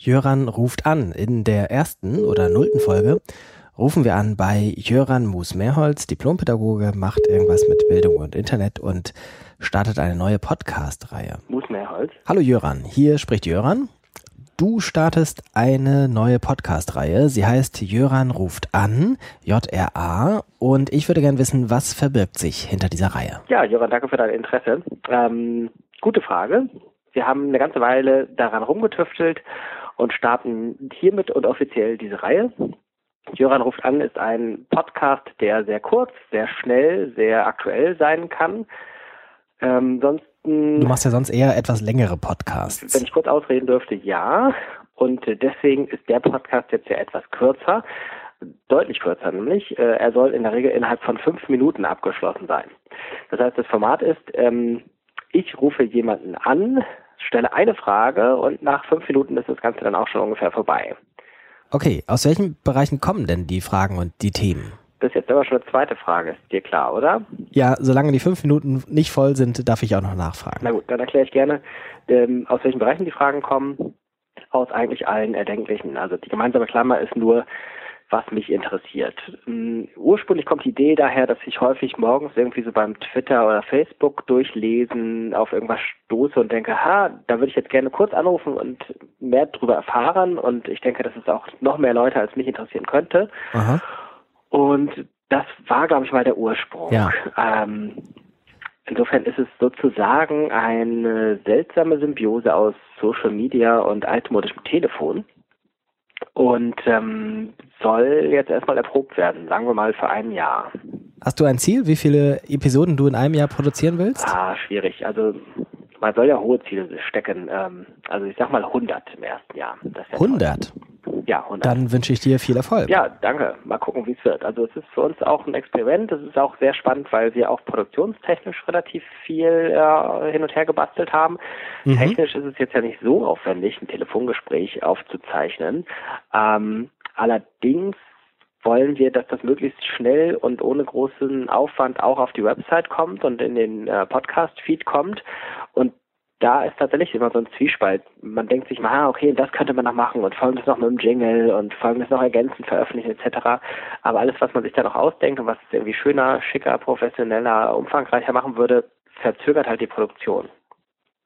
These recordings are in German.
Jöran ruft an. In der ersten oder nullten Folge rufen wir an bei Jöran Mus-Mehrholz, Diplompädagoge, macht irgendwas mit Bildung und Internet und startet eine neue Podcast-Reihe. Mus-Mehrholz. Hallo Jöran, hier spricht Jöran. Du startest eine neue Podcast-Reihe. Sie heißt Jöran ruft an, J-R-A. Und ich würde gerne wissen, was verbirgt sich hinter dieser Reihe? Ja, Jöran, danke für dein Interesse. Ähm, gute Frage. Wir haben eine ganze Weile daran rumgetüftelt und starten hiermit und offiziell diese Reihe. Jöran ruft an ist ein Podcast, der sehr kurz, sehr schnell, sehr aktuell sein kann. Ähm, sonst Du machst ja sonst eher etwas längere Podcasts. Wenn ich kurz ausreden dürfte, ja. Und deswegen ist der Podcast jetzt ja etwas kürzer, deutlich kürzer nämlich. Äh, er soll in der Regel innerhalb von fünf Minuten abgeschlossen sein. Das heißt, das Format ist, ähm, ich rufe jemanden an, stelle eine Frage und nach fünf Minuten ist das Ganze dann auch schon ungefähr vorbei. Okay, aus welchen Bereichen kommen denn die Fragen und die Themen? Das ist jetzt aber schon eine zweite Frage, ist dir klar, oder? Ja, solange die fünf Minuten nicht voll sind, darf ich auch noch nachfragen. Na gut, dann erkläre ich gerne, ähm, aus welchen Bereichen die Fragen kommen. Aus eigentlich allen erdenklichen. Also die gemeinsame Klammer ist nur, was mich interessiert. Ähm, ursprünglich kommt die Idee daher, dass ich häufig morgens irgendwie so beim Twitter oder Facebook durchlesen auf irgendwas stoße und denke, ha, da würde ich jetzt gerne kurz anrufen und mehr darüber erfahren. Und ich denke, dass es auch noch mehr Leute als mich interessieren könnte. Aha. Und das war, glaube ich, mal der Ursprung. Ja. Ähm, insofern ist es sozusagen eine seltsame Symbiose aus Social Media und altmodischem Telefon und ähm, soll jetzt erstmal erprobt werden, sagen wir mal für ein Jahr. Hast du ein Ziel, wie viele Episoden du in einem Jahr produzieren willst? Ah, schwierig. Also man soll ja hohe Ziele stecken. Ähm, also ich sag mal 100 im ersten Jahr. 100? Toll. Ja, 100. Dann wünsche ich dir viel Erfolg. Ja, danke. Mal gucken, wie es wird. Also es ist für uns auch ein Experiment. Es ist auch sehr spannend, weil wir auch produktionstechnisch relativ viel äh, hin und her gebastelt haben. Mhm. Technisch ist es jetzt ja nicht so aufwendig, ein Telefongespräch aufzuzeichnen. Ähm, allerdings wollen wir, dass das möglichst schnell und ohne großen Aufwand auch auf die Website kommt und in den äh, Podcast-Feed kommt. Da ist tatsächlich immer so ein Zwiespalt. Man denkt sich mal, ah, okay, das könnte man noch machen und folgendes noch mit dem Jingle und folgendes noch ergänzend veröffentlichen etc. Aber alles, was man sich da noch ausdenkt und was es irgendwie schöner, schicker, professioneller, umfangreicher machen würde, verzögert halt die Produktion.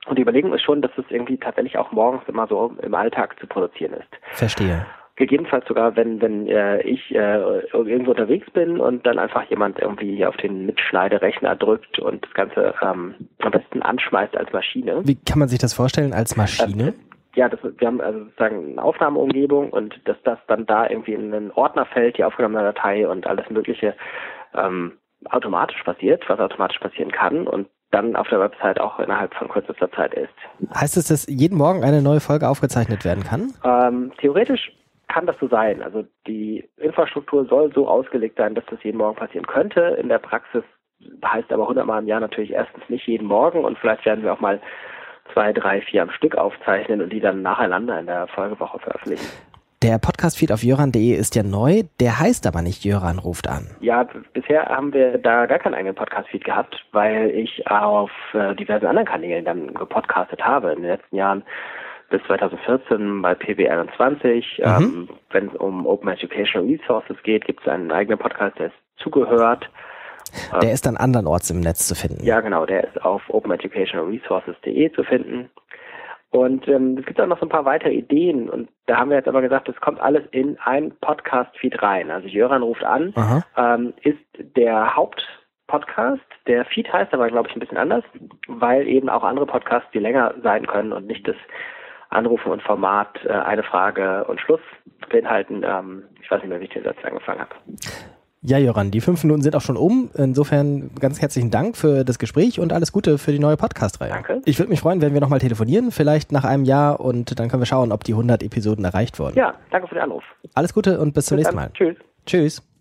Und die Überlegung ist schon, dass es irgendwie tatsächlich auch morgens immer so im Alltag zu produzieren ist. Verstehe gegebenenfalls sogar, wenn, wenn äh, ich äh, irgendwo unterwegs bin und dann einfach jemand irgendwie auf den Mitschneiderechner drückt und das Ganze ähm, am besten anschmeißt als Maschine. Wie kann man sich das vorstellen als Maschine? Äh, ja, das, wir haben also sozusagen eine Aufnahmeumgebung und dass das dann da irgendwie in einen Ordner fällt, die aufgenommene Datei und alles Mögliche ähm, automatisch passiert, was automatisch passieren kann und dann auf der Website auch innerhalb von kürzester Zeit ist. Heißt es, dass jeden Morgen eine neue Folge aufgezeichnet werden kann? Ähm, theoretisch kann das so sein. Also die Infrastruktur soll so ausgelegt sein, dass das jeden Morgen passieren könnte. In der Praxis heißt aber 100 Mal im Jahr natürlich erstens nicht jeden Morgen und vielleicht werden wir auch mal zwei, drei, vier am Stück aufzeichnen und die dann nacheinander in der Folgewoche veröffentlichen. Der Podcast-Feed auf jöran.de ist ja neu, der heißt aber nicht Jöran ruft an. Ja, bisher haben wir da gar keinen eigenen Podcast-Feed gehabt, weil ich auf äh, diversen anderen Kanälen dann gepodcastet habe in den letzten Jahren bis 2014 bei PB21. Mhm. Ähm, Wenn es um Open Educational Resources geht, gibt es einen eigenen Podcast, der ist zugehört. Der ähm, ist dann andernorts im Netz zu finden. Ja, genau, der ist auf openeducationalresources.de zu finden. Und ähm, es gibt auch noch so ein paar weitere Ideen und da haben wir jetzt aber gesagt, es kommt alles in ein Podcast-Feed rein. Also Jöran ruft an, ähm, ist der Hauptpodcast. Der Feed heißt aber, glaube ich, ein bisschen anders, weil eben auch andere Podcasts, die länger sein können und nicht das Anrufen und Format äh, eine Frage und Schluss beinhalten. Ähm, ich weiß nicht mehr, wie ich den Satz angefangen habe. Ja, Joran, die fünf Minuten sind auch schon um. Insofern ganz herzlichen Dank für das Gespräch und alles Gute für die neue Podcast-Reihe. Danke. Ich würde mich freuen, wenn wir nochmal telefonieren, vielleicht nach einem Jahr und dann können wir schauen, ob die 100 Episoden erreicht wurden. Ja, danke für den Anruf. Alles Gute und bis, bis zum nächsten Mal. Tschüss. Tschüss.